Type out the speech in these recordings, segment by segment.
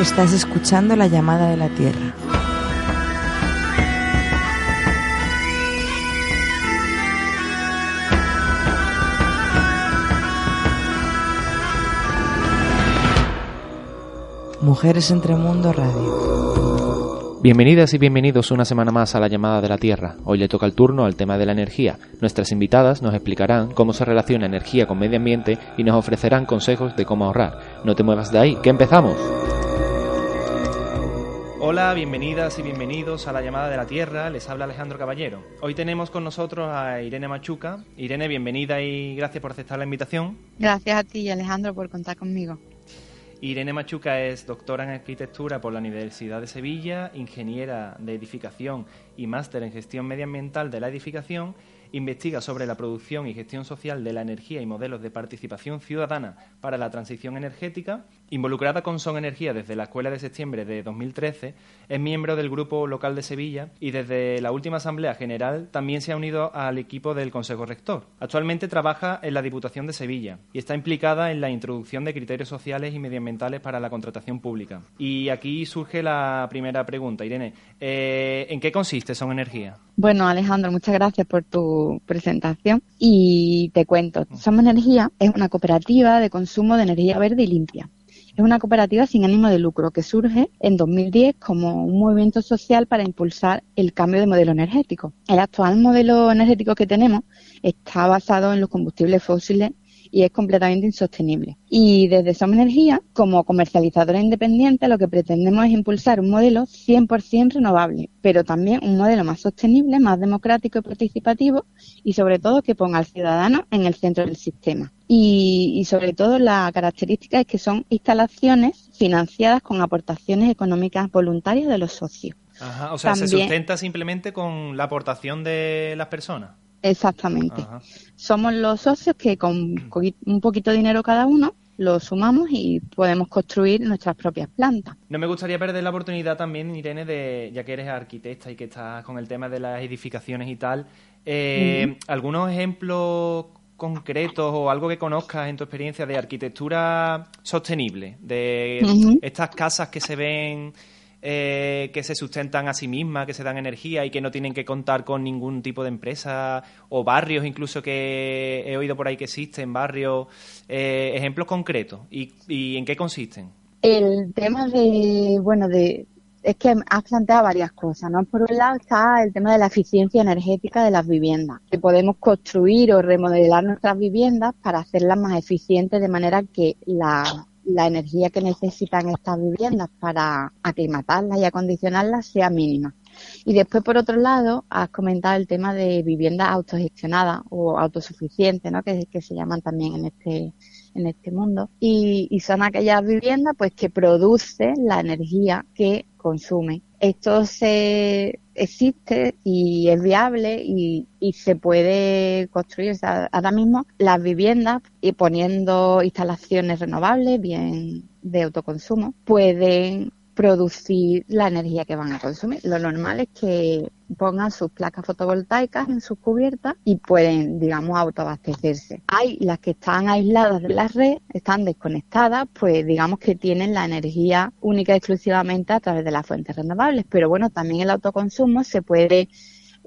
Estás escuchando la llamada de la Tierra. Mujeres entre Mundo Radio. Bienvenidas y bienvenidos una semana más a la llamada de la Tierra. Hoy le toca el turno al tema de la energía. Nuestras invitadas nos explicarán cómo se relaciona energía con medio ambiente y nos ofrecerán consejos de cómo ahorrar. No te muevas de ahí, que empezamos. Hola, bienvenidas y bienvenidos a la llamada de la Tierra. Les habla Alejandro Caballero. Hoy tenemos con nosotros a Irene Machuca. Irene, bienvenida y gracias por aceptar la invitación. Gracias a ti, Alejandro, por contar conmigo. Irene Machuca es doctora en arquitectura por la Universidad de Sevilla, ingeniera de edificación y máster en gestión medioambiental de la edificación investiga sobre la producción y gestión social de la energía y modelos de participación ciudadana para la transición energética. Involucrada con Son Energía desde la Escuela de Septiembre de 2013, es miembro del Grupo Local de Sevilla y desde la última Asamblea General también se ha unido al equipo del Consejo Rector. Actualmente trabaja en la Diputación de Sevilla y está implicada en la introducción de criterios sociales y medioambientales para la contratación pública. Y aquí surge la primera pregunta, Irene. Eh, ¿En qué consiste Son Energía? Bueno, Alejandro, muchas gracias por tu presentación y te cuento. Somos Energía es una cooperativa de consumo de energía verde y limpia. Es una cooperativa sin ánimo de lucro que surge en 2010 como un movimiento social para impulsar el cambio de modelo energético. El actual modelo energético que tenemos está basado en los combustibles fósiles y es completamente insostenible. Y desde Somos Energía, como comercializadora independiente, lo que pretendemos es impulsar un modelo 100% renovable, pero también un modelo más sostenible, más democrático y participativo y sobre todo que ponga al ciudadano en el centro del sistema. Y, sobre todo la característica es que son instalaciones financiadas con aportaciones económicas voluntarias de los socios. Ajá, o sea, se sustenta simplemente con la aportación de las personas. Exactamente. Somos los socios que con un poquito de dinero cada uno lo sumamos y podemos construir nuestras propias plantas. No me gustaría perder la oportunidad también, Irene, de ya que eres arquitecta y que estás con el tema de las edificaciones y tal, eh, algunos ejemplos concretos o algo que conozcas en tu experiencia de arquitectura sostenible, de estas casas que se ven eh, que se sustentan a sí mismas, que se dan energía y que no tienen que contar con ningún tipo de empresa o barrios incluso que he oído por ahí que existen, barrios, eh, ejemplos concretos y, en qué consisten. El tema de, bueno, de, es que has planteado varias cosas, ¿no? Por un lado está el tema de la eficiencia energética de las viviendas, que podemos construir o remodelar nuestras viviendas para hacerlas más eficientes de manera que la la energía que necesitan estas viviendas para aclimatarlas y acondicionarlas sea mínima. Y después, por otro lado, has comentado el tema de viviendas autogestionadas o autosuficientes, ¿no? que, que se llaman también en este, en este mundo. Y, son aquellas viviendas pues que producen la energía que consumen. Esto se existe y es viable y, se puede construir. Ahora mismo las viviendas y poniendo instalaciones renovables, bien de autoconsumo, pueden producir la energía que van a consumir. Lo normal es que pongan sus placas fotovoltaicas en sus cubiertas y pueden, digamos, autoabastecerse. Hay las que están aisladas de la red, están desconectadas, pues digamos que tienen la energía única y exclusivamente a través de las fuentes renovables. Pero bueno, también el autoconsumo se puede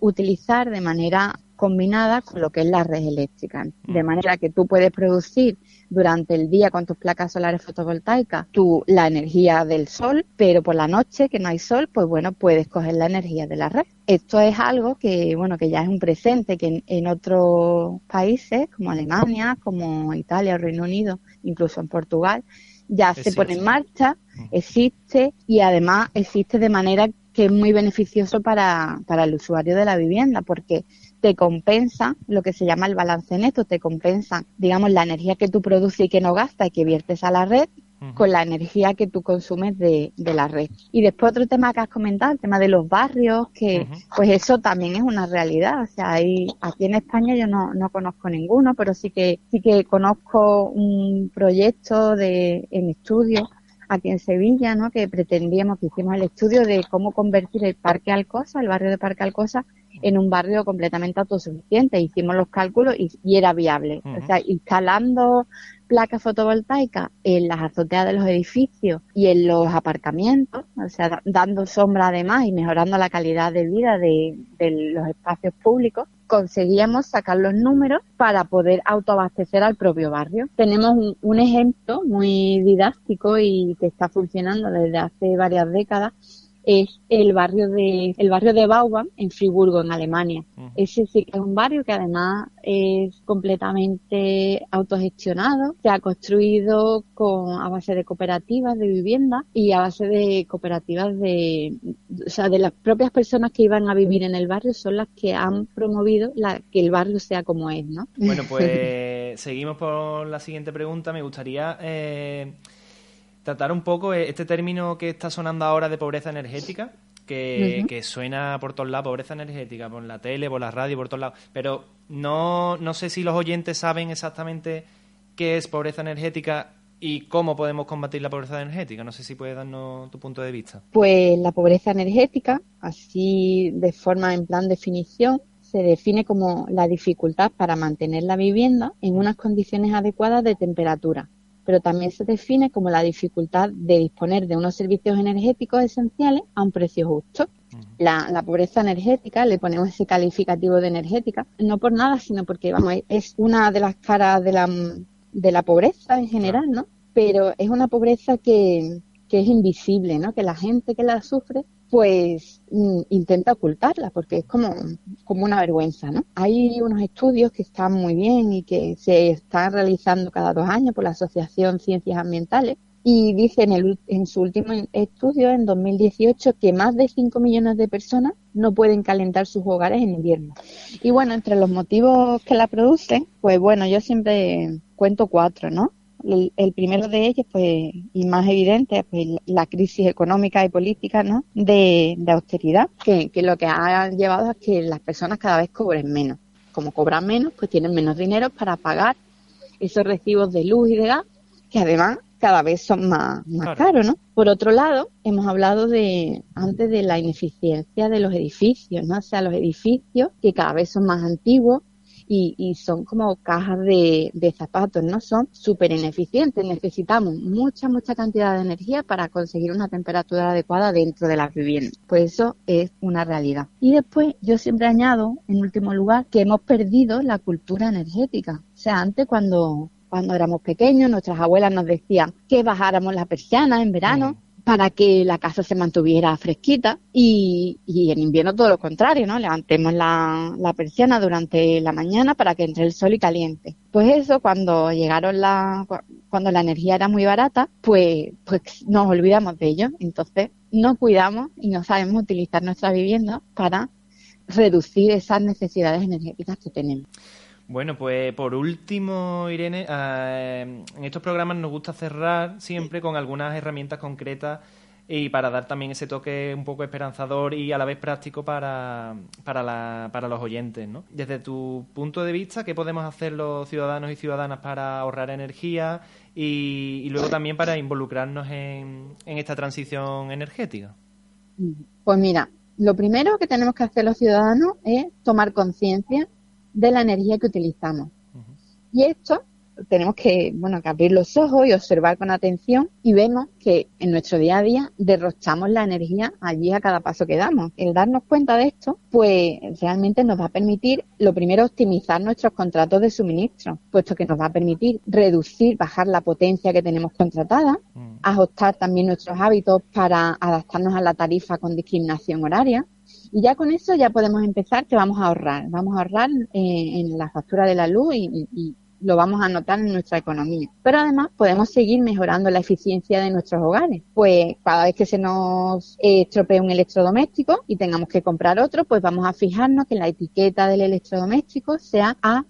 utilizar de manera combinada con lo que es la red eléctrica. De manera que tú puedes producir durante el día con tus placas solares fotovoltaicas tú la energía del sol, pero por la noche que no hay sol, pues bueno, puedes coger la energía de la red. Esto es algo que, bueno, que ya es un presente que en, otros países como Alemania, como Italia, Reino Unido, incluso en Portugal, ya se pone en marcha, existe y además existe de manera que es muy beneficioso para, para el usuario de la vivienda porque te compensa lo que se llama el balance neto, te compensa, digamos, la energía que tú produces y que no gastas y que viertes a la red con la energía que tú consumes de, de, la red. Y después otro tema que has comentado, el tema de los barrios, que pues eso también es una realidad. O sea, hay, aquí en España yo no, no conozco ninguno, pero sí que, sí que conozco un proyecto de, en estudio aquí en Sevilla, ¿no? Que pretendíamos, que hicimos el estudio de cómo convertir el Parque Alcosa, el barrio de Parque Alcosa, en un barrio completamente autosuficiente. Hicimos los cálculos y, era viable. O sea, instalando placas fotovoltaicas en las azoteas de los edificios y en los aparcamientos, o sea, dando sombra además y mejorando la calidad de vida de, los espacios públicos, conseguíamos sacar los números para poder autoabastecer al propio barrio. Tenemos un, un ejemplo muy didáctico y que está funcionando desde hace varias décadas es el barrio de el barrio de Bauban en Friburgo, en Alemania. Ese sí que es un barrio que además es completamente autogestionado, se ha construido con a base de cooperativas de vivienda y a base de cooperativas de o sea, de las propias personas que iban a vivir en el barrio son las que han promovido la, que el barrio sea como es, ¿no? Bueno, pues seguimos por la siguiente pregunta. Me gustaría eh, tratar un poco eh, este término que está sonando ahora de pobreza energética, que, suena por todos lados, pobreza energética, por la tele, por la radio, por todos lados, pero no, no sé si los oyentes saben exactamente qué es pobreza energética y cómo podemos combatir la pobreza energética. No sé si puedes darnos tu punto de vista. Pues la pobreza energética, así de forma en plan definición, se define como la dificultad para mantener la vivienda en unas condiciones adecuadas de temperatura, pero también se define como la dificultad de disponer de unos servicios energéticos esenciales a un precio justo. La, pobreza energética, le ponemos ese calificativo de energética, no por nada, sino porque vamos, es una de las caras de la, de la pobreza en general, ¿no? Pero es una pobreza que, que es invisible, ¿no? Que la gente que la sufre pues mm, intenta ocultarla porque es como, como una vergüenza, ¿no? Hay unos estudios que están muy bien y que se están realizando cada dos años por la Asociación Ciencias Ambientales y dice en, el, en su último estudio, en 2018, que más de 5 millones de personas no pueden calentar sus hogares en invierno. Y bueno, entre los motivos que la producen, pues bueno, yo siempre cuento cuatro, ¿no? El, primero de ellos, pues, y más evidente, pues la crisis económica y política, ¿no? De, austeridad, que, que lo que ha llevado a que las personas cada vez cobren menos. Como cobran menos, pues tienen menos dinero para pagar esos recibos de luz y de gas, que además cada vez son más, más caros, ¿no? Por otro lado, hemos hablado de antes de la ineficiencia de los edificios, ¿no? O sea, los edificios que cada vez son más antiguos, y, son como cajas de, zapatos, ¿no? Son súper ineficientes. Necesitamos mucha, mucha cantidad de energía para conseguir una temperatura adecuada dentro de las viviendas. Pues eso es una realidad. Y después yo siempre añado, en último lugar, que hemos perdido la cultura energética. O sea, antes cuando cuando éramos pequeños, nuestras abuelas nos decían que bajáramos la persiana en verano, para que la casa se mantuviera fresquita y, y en invierno todo lo contrario, ¿no? Levantemos la, la, persiana durante la mañana para que entre el sol y caliente. Pues eso, cuando llegaron la, cuando la energía era muy barata, pues, pues nos olvidamos de ello. Entonces, no cuidamos y no sabemos utilizar nuestra vivienda para reducir esas necesidades energéticas que tenemos. Bueno, pues por último, Irene, eh, en estos programas nos gusta cerrar siempre con algunas herramientas concretas y para dar también ese toque un poco esperanzador y a la vez práctico para, para, la, para los oyentes. ¿no? Desde tu punto de vista, ¿qué podemos hacer los ciudadanos y ciudadanas para ahorrar energía y, luego también para involucrarnos en, en esta transición energética? Pues mira, lo primero que tenemos que hacer los ciudadanos es tomar conciencia de la energía que utilizamos. Y esto tenemos que, bueno, que abrir los ojos y observar con atención y vemos que en nuestro día a día derrochamos la energía allí a cada paso que damos. El darnos cuenta de esto, pues realmente nos va a permitir, lo primero, optimizar nuestros contratos de suministro, puesto que nos va a permitir reducir, bajar la potencia que tenemos contratada, mm. ajustar también nuestros hábitos para adaptarnos a la tarifa con discriminación horaria, y ya con eso ya podemos empezar que vamos a ahorrar. Vamos a ahorrar eh, en la factura de la luz y, lo vamos a notar en nuestra economía. Pero además podemos seguir mejorando la eficiencia de nuestros hogares. Pues cada vez que se nos eh, estropee un electrodoméstico y tengamos que comprar otro, pues vamos a fijarnos que la etiqueta del electrodoméstico sea A+++.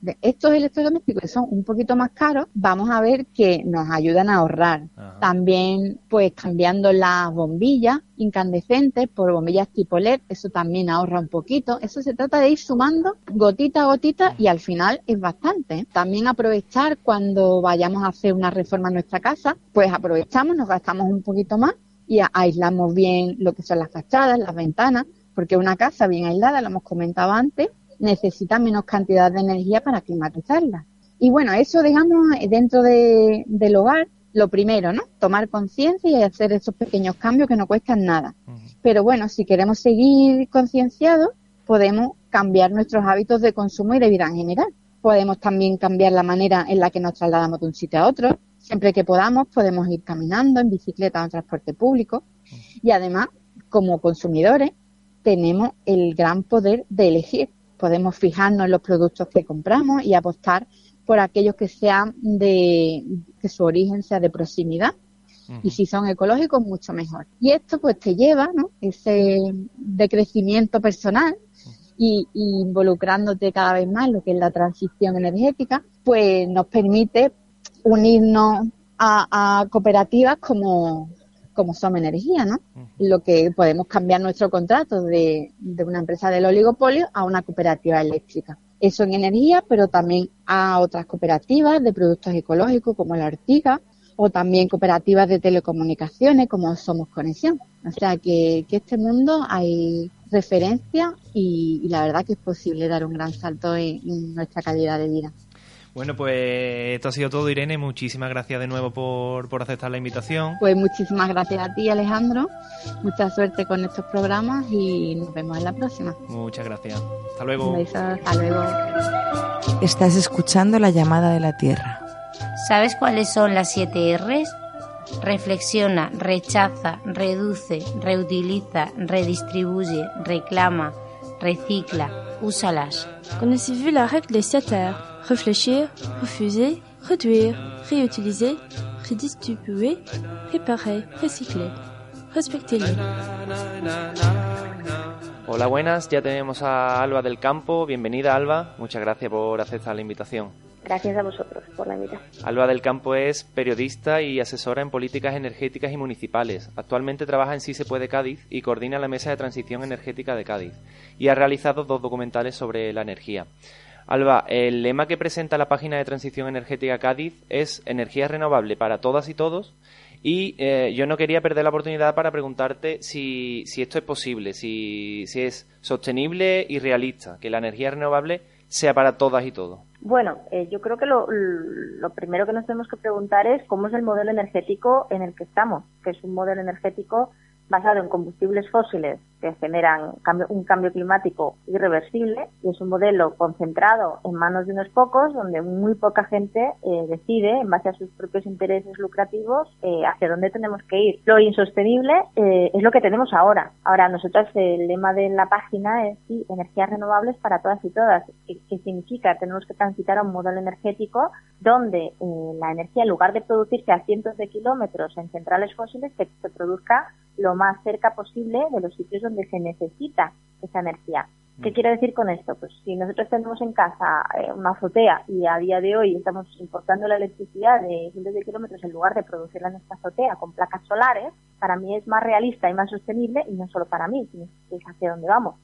De estos electrodomésticos que son un poquito más caros, vamos a ver que nos ayudan a ahorrar. También pues cambiando las bombillas incandescentes por bombillas tipo LED, eso también ahorra un poquito. Eso se trata de ir sumando gotita a gotita y al final es bastante. También aprovechar cuando vayamos a hacer una reforma en nuestra casa, pues aprovechamos, nos gastamos un poquito más y aislamos bien lo que son las fachadas, las ventanas, porque una casa bien aislada, lo hemos comentado antes, necesita menos cantidad de energía para climatizarla. Y bueno, eso, digamos, dentro de, del hogar, lo primero, ¿no? Tomar conciencia y hacer esos pequeños cambios que no cuestan nada. Pero bueno, si queremos seguir concienciados, podemos cambiar nuestros hábitos de consumo y de vida en general. Podemos también cambiar la manera en la que nos trasladamos de un sitio a otro. Siempre que podamos, podemos ir caminando, en bicicleta o en transporte público. Y además, como consumidores, tenemos el gran poder de elegir. Podemos fijarnos en los productos que compramos y apostar por aquellos que sean de, que su origen sea de proximidad. Y si son ecológicos, mucho mejor. Y esto pues te lleva, ¿no? Ese decrecimiento personal y, involucrándote cada vez más en lo que es la transición energética, pues nos permite unirnos a, cooperativas como, como Somos Energía, ¿no? Lo que podemos cambiar nuestro contrato de, de una empresa del oligopolio a una cooperativa eléctrica eso en energía, pero también a otras cooperativas de productos ecológicos como la Ortiga o también cooperativas de telecomunicaciones como Somos Conexión. O sea que, que este mundo hay referencia y, la verdad que es posible dar un gran salto en nuestra calidad de vida. Bueno, pues esto ha sido todo, Irene. Muchísimas gracias de nuevo por, por aceptar la invitación. Pues muchísimas gracias a ti, Alejandro. Mucha suerte con estos programas y nos vemos en la próxima. Muchas gracias. Hasta luego. Un beso, hasta luego. Estás escuchando la llamada de la Tierra. ¿Sabes cuáles son las siete R's? Reflexiona, rechaza, reduce, reutiliza, redistribuye, reclama, recicla, úsalas. Connaissez-vous la règle des 7 R réfléchir, refuser, réduire, réutiliser, redistribuer, réparer, recicler. Respectez-le. Hola, buenas. Ya tenemos a Alba del Campo. Bienvenida, Alba. Muchas gracias por aceptar la invitación. Gracias a vosotros por la invitación. Alba del Campo es periodista y asesora en políticas energéticas y municipales. Actualmente trabaja en Sí se puede Cádiz y coordina la Mesa de Transición Energética de Cádiz. Y ha realizado dos documentales sobre la energía. Alba, el lema que presenta la página de Transición Energética Cádiz es energía renovable para todas y todos. Y eh, yo no quería perder la oportunidad para preguntarte si, si esto es posible, si, si es sostenible y realista, que la energía renovable sea para todas y todos. Bueno, eh, yo creo que lo, lo, primero que nos tenemos que preguntar es cómo es el modelo energético en el que estamos, que es un modelo energético basado en combustibles fósiles que generan un cambio climático irreversible y es un modelo concentrado en manos de unos pocos donde muy poca gente eh, decide en base a sus propios intereses lucrativos eh, hacia dónde tenemos que ir. Lo insostenible eh, es lo que tenemos ahora. Ahora nosotros el lema de la página es sí, energías renovables para todas y todas. ¿Qué, qué significa? Tenemos que transitar a un modelo energético donde la energía en lugar de producirse a cientos de kilómetros en centrales fósiles que se produzca lo más cerca posible de los sitios donde se necesita esa energía. ¿Qué mm. quiero decir con esto? Pues si nosotros tenemos en casa eh, una azotea y a día de hoy estamos importando la electricidad de cientos de kilómetros en lugar de producirla en nuestra azotea con placas solares, para mí es más realista y más sostenible y no solo para mí, sino que es hacia dónde vamos.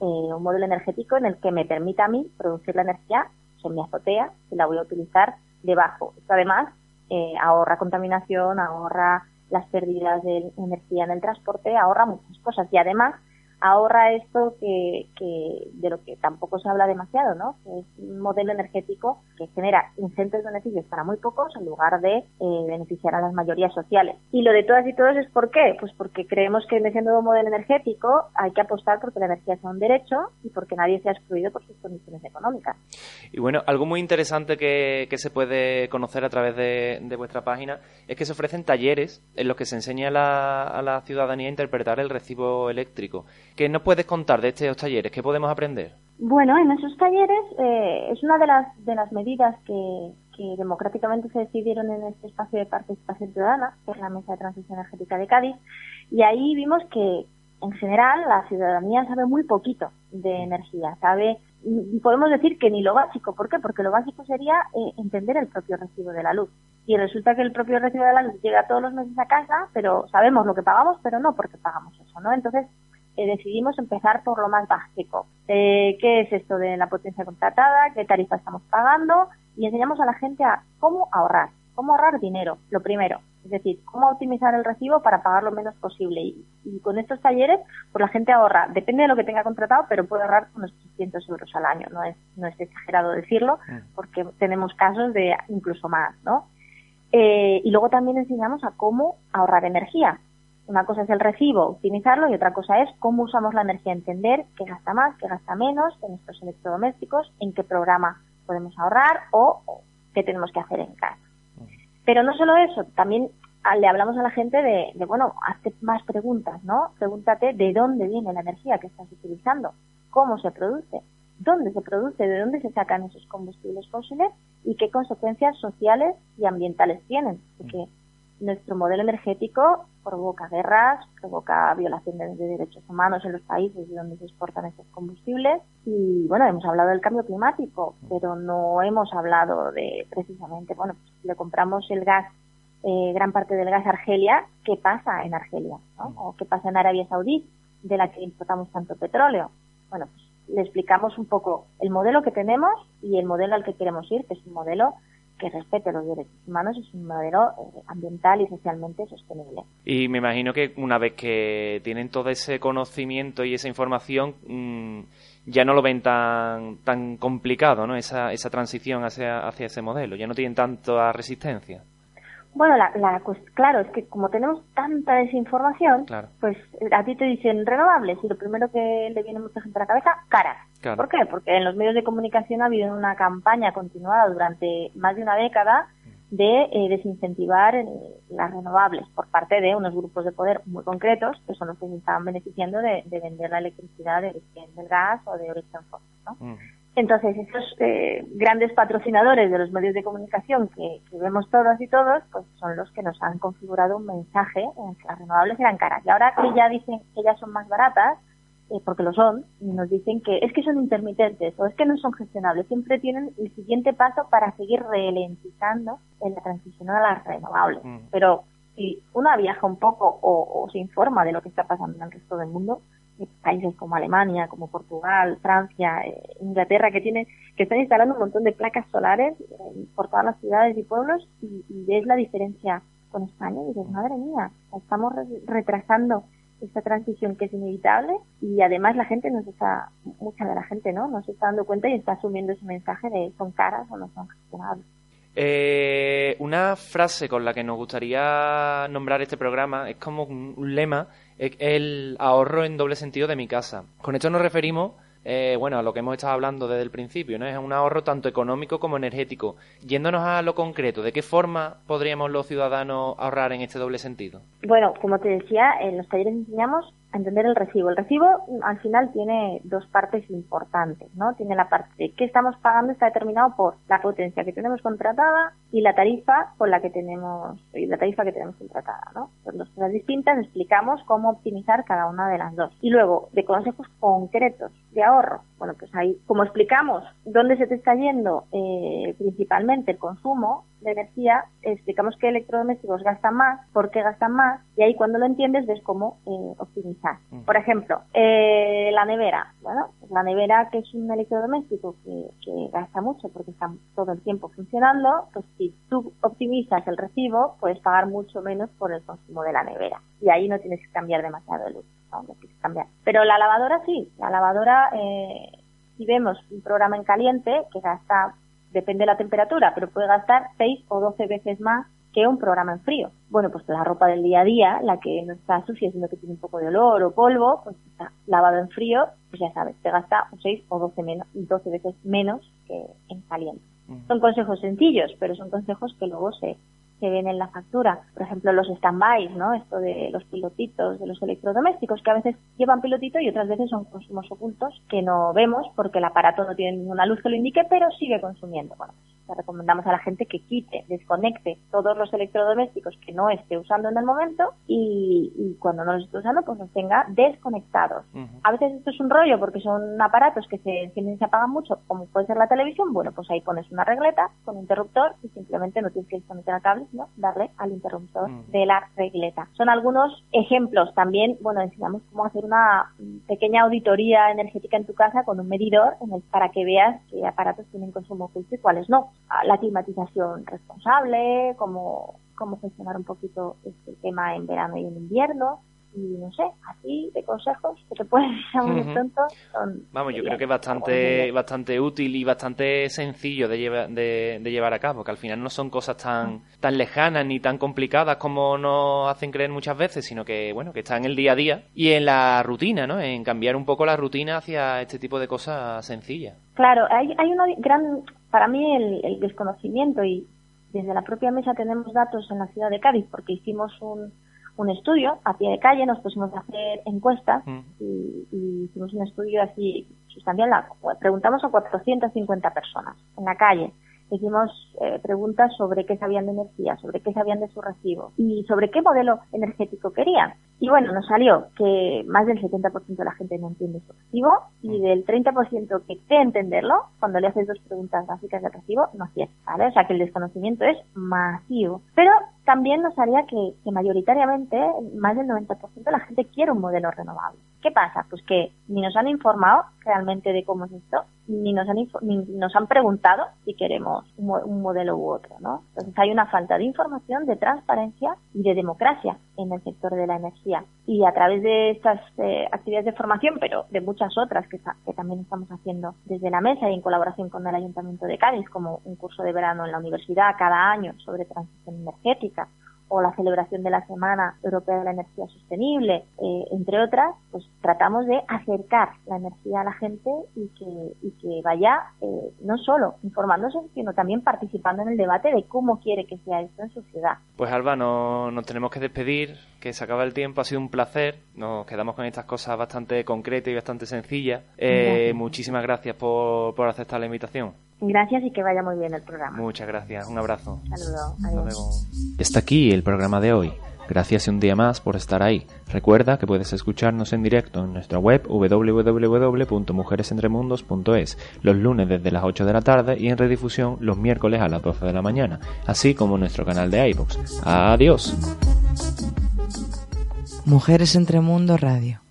Eh, un modelo energético en el que me permita a mí producir la energía en mi azotea y la voy a utilizar debajo. Esto además eh, ahorra contaminación, ahorra las pérdidas de energía en el transporte, ahorra muchas cosas. Y además ahorra esto que, que, de lo que tampoco se habla demasiado, ¿no? Es un modelo energético que genera ingentes beneficios para muy pocos en lugar de eh, beneficiar a las mayorías sociales. Y lo de todas y todos es ¿por qué? Pues porque creemos que en ese nuevo modelo energético hay que apostar porque la energía sea un derecho y porque nadie sea excluido por sus condiciones económicas. Y bueno, algo muy interesante que, que se puede conocer a través de, de, vuestra página es que se ofrecen talleres en los que se enseña a la, a la ciudadanía a interpretar el recibo eléctrico. ¿Qué nos puedes contar de estos talleres? ¿Qué podemos aprender? Bueno, en esos talleres eh, es una de las, de las medidas que, democráticamente se decidieron en este espacio de participación ciudadana, que es la Mesa de Transición Energética de Cádiz, y ahí vimos que en general la ciudadanía sabe muy poquito de energía, sabe, podemos decir que ni lo básico, ¿por qué? Porque lo básico sería eh, entender el propio recibo de la luz. Y resulta que el propio recibo de la luz llega todos los meses a casa, pero sabemos lo que pagamos, pero no porque pagamos eso, ¿no? Entonces, eh, decidimos empezar por lo más básico. Eh, ¿Qué es esto de la potencia contratada? ¿Qué tarifa estamos pagando? Y enseñamos a la gente a cómo ahorrar, cómo ahorrar dinero, lo primero. Es decir, cómo optimizar el recibo para pagar lo menos posible. Y, con estos talleres, pues la gente ahorra, depende de lo que tenga contratado, pero puede ahorrar unos 300 euros al año. No es, no es exagerado decirlo, mm. porque tenemos casos de incluso más, ¿no? Eh, y luego también enseñamos a cómo ahorrar energía. Una cosa es el recibo, optimizarlo, y otra cosa es cómo usamos la energía, entender qué gasta más, qué gasta menos en nuestros electrodomésticos, en qué programa podemos ahorrar o, qué tenemos que hacer en casa. Pero no solo eso, también le hablamos a la gente de, de, bueno, hazte más preguntas, ¿no? Pregúntate de dónde viene la energía que estás utilizando, cómo se produce, dónde se produce, de dónde se sacan esos combustibles fósiles y qué consecuencias sociales y ambientales tienen. Porque nuestro modelo energético provoca guerras, provoca violaciones de derechos humanos en los países de donde se exportan estos combustibles. Y bueno, hemos hablado del cambio climático, pero no hemos hablado de precisamente, bueno, pues le compramos el gas, eh, gran parte del gas a Argelia, ¿qué pasa en Argelia? ¿no? O qué pasa en Arabia Saudí, de la que importamos tanto petróleo. Bueno, pues le explicamos un poco el modelo que tenemos y el modelo al que queremos ir, que es un modelo que respete los derechos humanos es un modelo eh, ambiental y socialmente sostenible. Y me imagino que una vez que tienen todo ese conocimiento y esa información, mm, ya no lo ven tan, tan complicado, ¿no? Esa, esa transición hacia, hacia ese modelo, ya no tienen tanta resistencia. Bueno, la, la, pues claro, es que como tenemos tanta desinformación, pues a ti te dicen renovables y lo primero que le viene a mucha gente a la cabeza, caras. ¿Por qué? Porque en los medios de comunicación ha habido una campaña continuada durante más de una década de eh, desincentivar eh, las renovables por parte de unos grupos de poder muy concretos que son los que se estaban beneficiando de, vender la electricidad de origen del gas o de origen fósil. ¿no? Mm. Entonces, esos eh, grandes patrocinadores de los medios de comunicación que, vemos todos y todos, pues son los que nos han configurado un mensaje en que las renovables eran caras. Y ahora que ya dicen que ya son más baratas, eh, porque lo son, y nos dicen que es que son intermitentes o es que no son gestionables, siempre tienen el siguiente paso para seguir ralentizando en la transición a las renovables. Mm. Pero si uno viaja un poco o, o se informa de lo que está pasando en el resto del mundo, países como Alemania, como Portugal, Francia, eh, Inglaterra, que tienen, que están instalando un montón de placas solares eh, por todas las ciudades y pueblos y, ves la diferencia con España y dices, madre mía, estamos retrasando esta transición que es inevitable y además la gente nos está, mucha de la gente, ¿no? Nos está dando cuenta y está asumiendo ese mensaje de son caras o no son gestionables. Eh, una frase con la que nos gustaría nombrar este programa es como un lema el ahorro en doble sentido de mi casa. Con esto nos referimos eh, bueno, a lo que hemos estado hablando desde el principio, ¿no? Es un ahorro tanto económico como energético. Yéndonos a lo concreto, ¿de qué forma podríamos los ciudadanos ahorrar en este doble sentido? Bueno, como te decía, en los talleres enseñamos a entender el recibo. El recibo al final tiene dos partes importantes, ¿no? Tiene la parte de qué estamos pagando está determinado por la potencia que tenemos contratada y la tarifa con la que tenemos y la tarifa que tenemos contratada, ¿no? Son dos cosas distintas, explicamos cómo optimizar cada una de las dos. Y luego, de consejos concretos de ahorro. Bueno, pues ahí, como explicamos dónde se te está yendo eh, principalmente el consumo, de energía, explicamos que electrodomésticos gastan más, por qué gastan más, y ahí cuando lo entiendes ves cómo eh, optimizar. Mm. Por ejemplo, eh, la nevera. Bueno, pues la nevera que es un electrodoméstico que, que, gasta mucho porque está todo el tiempo funcionando, pues si tú optimizas el recibo, puedes pagar mucho menos por el consumo de la nevera. Y ahí no tienes que cambiar demasiado el uso, no, tienes que cambiar. Pero la lavadora sí, la lavadora, eh, si vemos un programa en caliente que gasta depende de la temperatura, pero puede gastar 6 o 12 veces más que un programa en frío. Bueno, pues la ropa del día a día, la que no está sucia, sino que tiene un poco de olor o polvo, pues está lavado en frío, pues ya sabes, te gasta un 6 o 12, menos, 12 veces menos que en caliente. Mm. Son consejos sencillos, pero son consejos que luego se, se ven en la factura. Por ejemplo, los stand-bys, ¿no? Esto de los pilotitos de los electrodomésticos, que a veces llevan pilotito y otras veces son consumos ocultos que no vemos porque el aparato no tiene ninguna luz que lo indique, pero sigue consumiendo. Bueno, le recomendamos a la gente que quite, desconecte todos los electrodomésticos que no esté usando en el momento y, cuando no los esté usando, pues los tenga desconectados. A veces esto es un rollo porque son aparatos que se encienden y se apagan mucho, como puede ser la televisión. Bueno, pues ahí pones una regleta con un interruptor y simplemente no tienes que desconectar el cable, darle al interruptor de la regleta. Son algunos ejemplos. También, bueno, enseñamos cómo hacer una pequeña auditoría energética en tu casa con un medidor en el, para que veas qué aparatos tienen consumo oculto y cuáles no la climatización responsable, cómo, cómo gestionar un poquito este tema en verano y en invierno, y no sé, así de consejos que te pueden decir a muy pronto son... Vamos, yo creo que es bastante, bastante útil y bastante sencillo de, llevar de, llevar a cabo, que al final no son cosas tan, tan lejanas ni tan complicadas como nos hacen creer muchas veces, sino que, bueno, que está en el día a día y en la rutina, ¿no? En cambiar un poco la rutina hacia este tipo de cosas sencillas. Claro, hay, hay una gran, para mí el, el desconocimiento y desde la propia mesa tenemos datos en la ciudad de Cádiz porque hicimos un un estudio a pie de calle, nos pusimos a hacer encuestas mm. y, hicimos un estudio así sustancial. Preguntamos a 450 personas en la calle. Hicimos eh, preguntas sobre qué sabían de energía, sobre qué sabían de su recibo y sobre qué modelo energético querían. Y bueno, nos salió que más del 70% de la gente no entiende su recibo y mm. del 30% que cree entenderlo, cuando le haces dos preguntas básicas del recibo, no acierta, ¿vale? O sea que el desconocimiento es masivo. Pero también nos haría que, que mayoritariamente más del 90% de la gente quiere un modelo renovable. ¿Qué pasa? Pues que ni nos han informado realmente de cómo es esto, ni nos han, ni nos han preguntado si queremos un, modelo u otro, ¿no? Entonces hay una falta de información, de transparencia y de democracia en el sector de la energía. Y a través de estas eh, actividades de formación, pero de muchas otras que, que también estamos haciendo desde la mesa y en colaboración con el Ayuntamiento de Cádiz, como un curso de verano en la universidad cada año sobre transición energética, o la celebración de la Semana Europea de la Energía Sostenible, eh, entre otras, pues tratamos de acercar la energía a la gente y que, y que vaya eh, no solo informándose, sino también participando en el debate de cómo quiere que sea esto en su ciudad. Pues Alba, no, nos tenemos que despedir, que se acaba el tiempo, ha sido un placer, nos quedamos con estas cosas bastante concretas y bastante sencillas. Eh, muchísimas gracias por, por aceptar la invitación. Gracias y que vaya muy bien el programa. Muchas gracias. Un abrazo. Saludos. Adiós. Está aquí el programa de hoy. Gracias un día más por estar ahí. Recuerda que puedes escucharnos en directo en nuestra web www.mujeresentremundos.es los lunes desde las 8 de la tarde y en redifusión los miércoles a las 12 de la mañana, así como nuestro canal de iVoox. Adiós. Mujeres entre Mundo Radio.